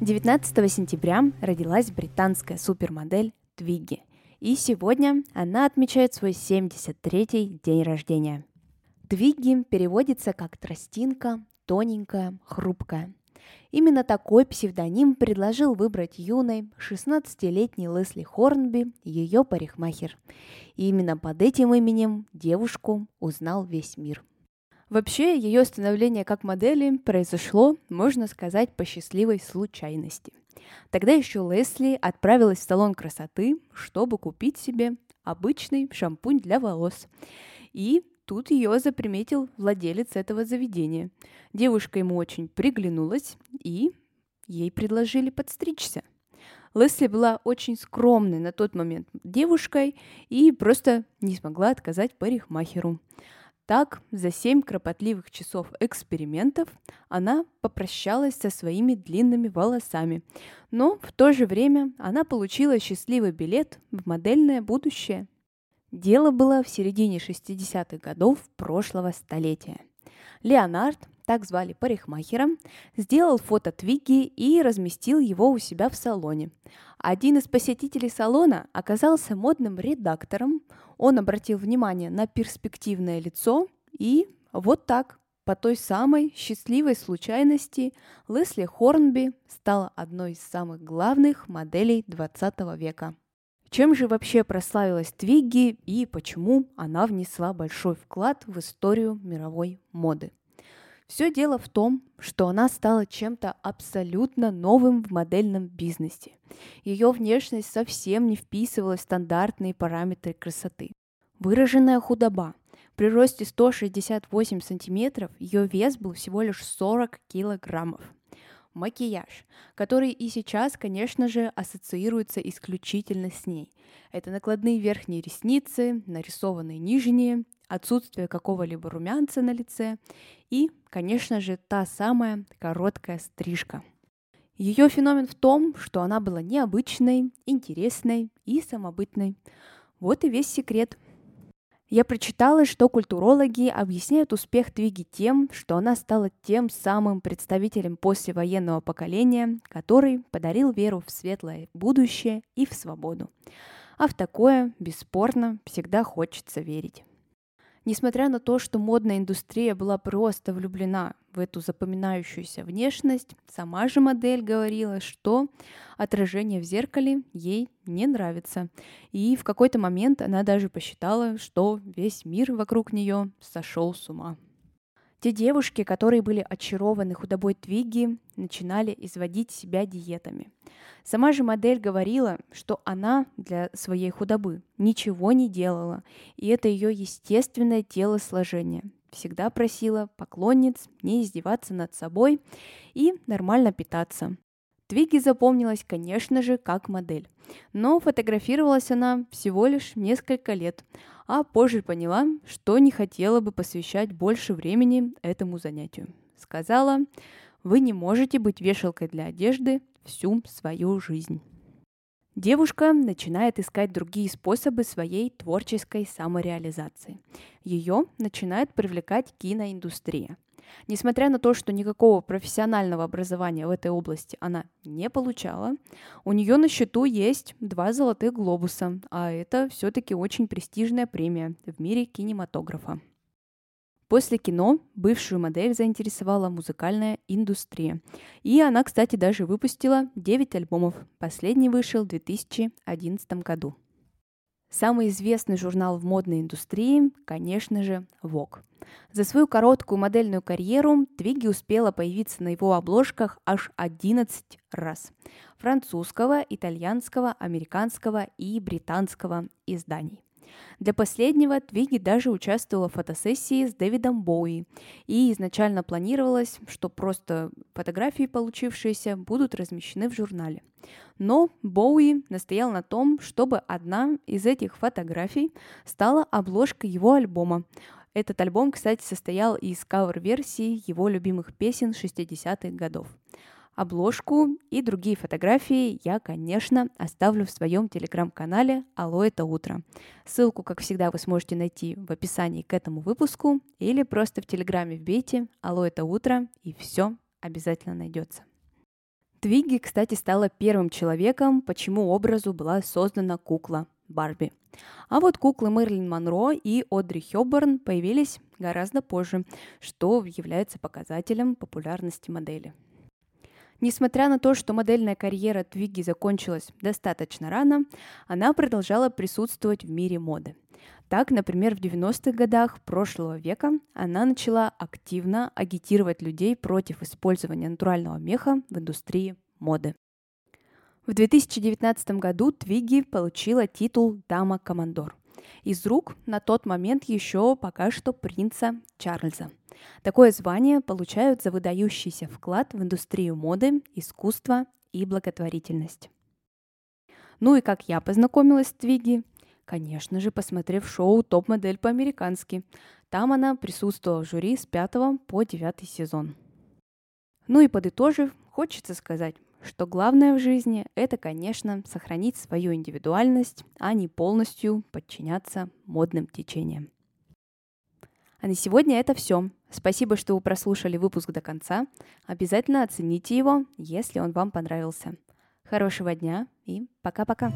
19 сентября родилась британская супермодель Твигги, и сегодня она отмечает свой 73-й день рождения. Твигги переводится как тростинка, тоненькая, хрупкая. Именно такой псевдоним предложил выбрать юной 16-летней Лесли Хорнби ее парикмахер. И именно под этим именем девушку узнал весь мир – Вообще, ее становление как модели произошло, можно сказать, по счастливой случайности. Тогда еще Лесли отправилась в салон красоты, чтобы купить себе обычный шампунь для волос. И тут ее заприметил владелец этого заведения. Девушка ему очень приглянулась, и ей предложили подстричься. Лесли была очень скромной на тот момент девушкой и просто не смогла отказать парикмахеру. Так, за семь кропотливых часов экспериментов она попрощалась со своими длинными волосами, но в то же время она получила счастливый билет в модельное будущее. Дело было в середине 60-х годов прошлого столетия. Леонард, так звали парикмахера, сделал фото Твигги и разместил его у себя в салоне. Один из посетителей салона оказался модным редактором. Он обратил внимание на перспективное лицо и вот так, по той самой счастливой случайности, Лесли Хорнби стала одной из самых главных моделей 20 века. Чем же вообще прославилась Твигги и почему она внесла большой вклад в историю мировой моды? Все дело в том, что она стала чем-то абсолютно новым в модельном бизнесе. Ее внешность совсем не вписывалась в стандартные параметры красоты. Выраженная худоба. При росте 168 сантиметров ее вес был всего лишь 40 килограммов. Макияж, который и сейчас, конечно же, ассоциируется исключительно с ней. Это накладные верхние ресницы, нарисованные нижние, отсутствие какого-либо румянца на лице и, конечно же, та самая короткая стрижка. Ее феномен в том, что она была необычной, интересной и самобытной. Вот и весь секрет. Я прочитала, что культурологи объясняют успех Твиги тем, что она стала тем самым представителем послевоенного поколения, который подарил веру в светлое будущее и в свободу. А в такое, бесспорно, всегда хочется верить. Несмотря на то, что модная индустрия была просто влюблена в эту запоминающуюся внешность, сама же модель говорила, что отражение в зеркале ей не нравится. И в какой-то момент она даже посчитала, что весь мир вокруг нее сошел с ума. Те девушки, которые были очарованы худобой Твиги, начинали изводить себя диетами. Сама же модель говорила, что она для своей худобы ничего не делала, и это ее естественное телосложение. Всегда просила поклонниц не издеваться над собой и нормально питаться. Твиги запомнилась, конечно же, как модель, но фотографировалась она всего лишь несколько лет, а позже поняла, что не хотела бы посвящать больше времени этому занятию. Сказала, вы не можете быть вешалкой для одежды всю свою жизнь. Девушка начинает искать другие способы своей творческой самореализации. Ее начинает привлекать киноиндустрия – Несмотря на то, что никакого профессионального образования в этой области она не получала, у нее на счету есть два золотых глобуса, а это все-таки очень престижная премия в мире кинематографа. После кино бывшую модель заинтересовала музыкальная индустрия. И она, кстати, даже выпустила 9 альбомов. Последний вышел в 2011 году. Самый известный журнал в модной индустрии, конечно же, Vogue. За свою короткую модельную карьеру Твиги успела появиться на его обложках аж 11 раз. Французского, итальянского, американского и британского изданий. Для последнего Твиги даже участвовала в фотосессии с Дэвидом Боуи, и изначально планировалось, что просто фотографии, получившиеся, будут размещены в журнале. Но Боуи настоял на том, чтобы одна из этих фотографий стала обложкой его альбома. Этот альбом, кстати, состоял из кавер-версий его любимых песен 60-х годов. Обложку и другие фотографии я, конечно, оставлю в своем телеграм-канале «Алло, это утро». Ссылку, как всегда, вы сможете найти в описании к этому выпуску или просто в телеграме вбейте «Алло, это утро» и все обязательно найдется. Твигги, кстати, стала первым человеком, почему образу была создана кукла Барби. А вот куклы Мерлин Монро и Одри Хёбборн появились гораздо позже, что является показателем популярности модели. Несмотря на то, что модельная карьера Твигги закончилась достаточно рано, она продолжала присутствовать в мире моды. Так, например, в 90-х годах прошлого века она начала активно агитировать людей против использования натурального меха в индустрии моды. В 2019 году Твигги получила титул «Дама-командор» из рук на тот момент еще пока что принца Чарльза – Такое звание получают за выдающийся вклад в индустрию моды, искусства и благотворительность. Ну и как я познакомилась с Твиги? Конечно же, посмотрев шоу «Топ-модель по-американски». Там она присутствовала в жюри с 5 по 9 сезон. Ну и подытожив, хочется сказать, что главное в жизни – это, конечно, сохранить свою индивидуальность, а не полностью подчиняться модным течениям. А на сегодня это все. Спасибо, что вы прослушали выпуск до конца. Обязательно оцените его, если он вам понравился. Хорошего дня и пока-пока.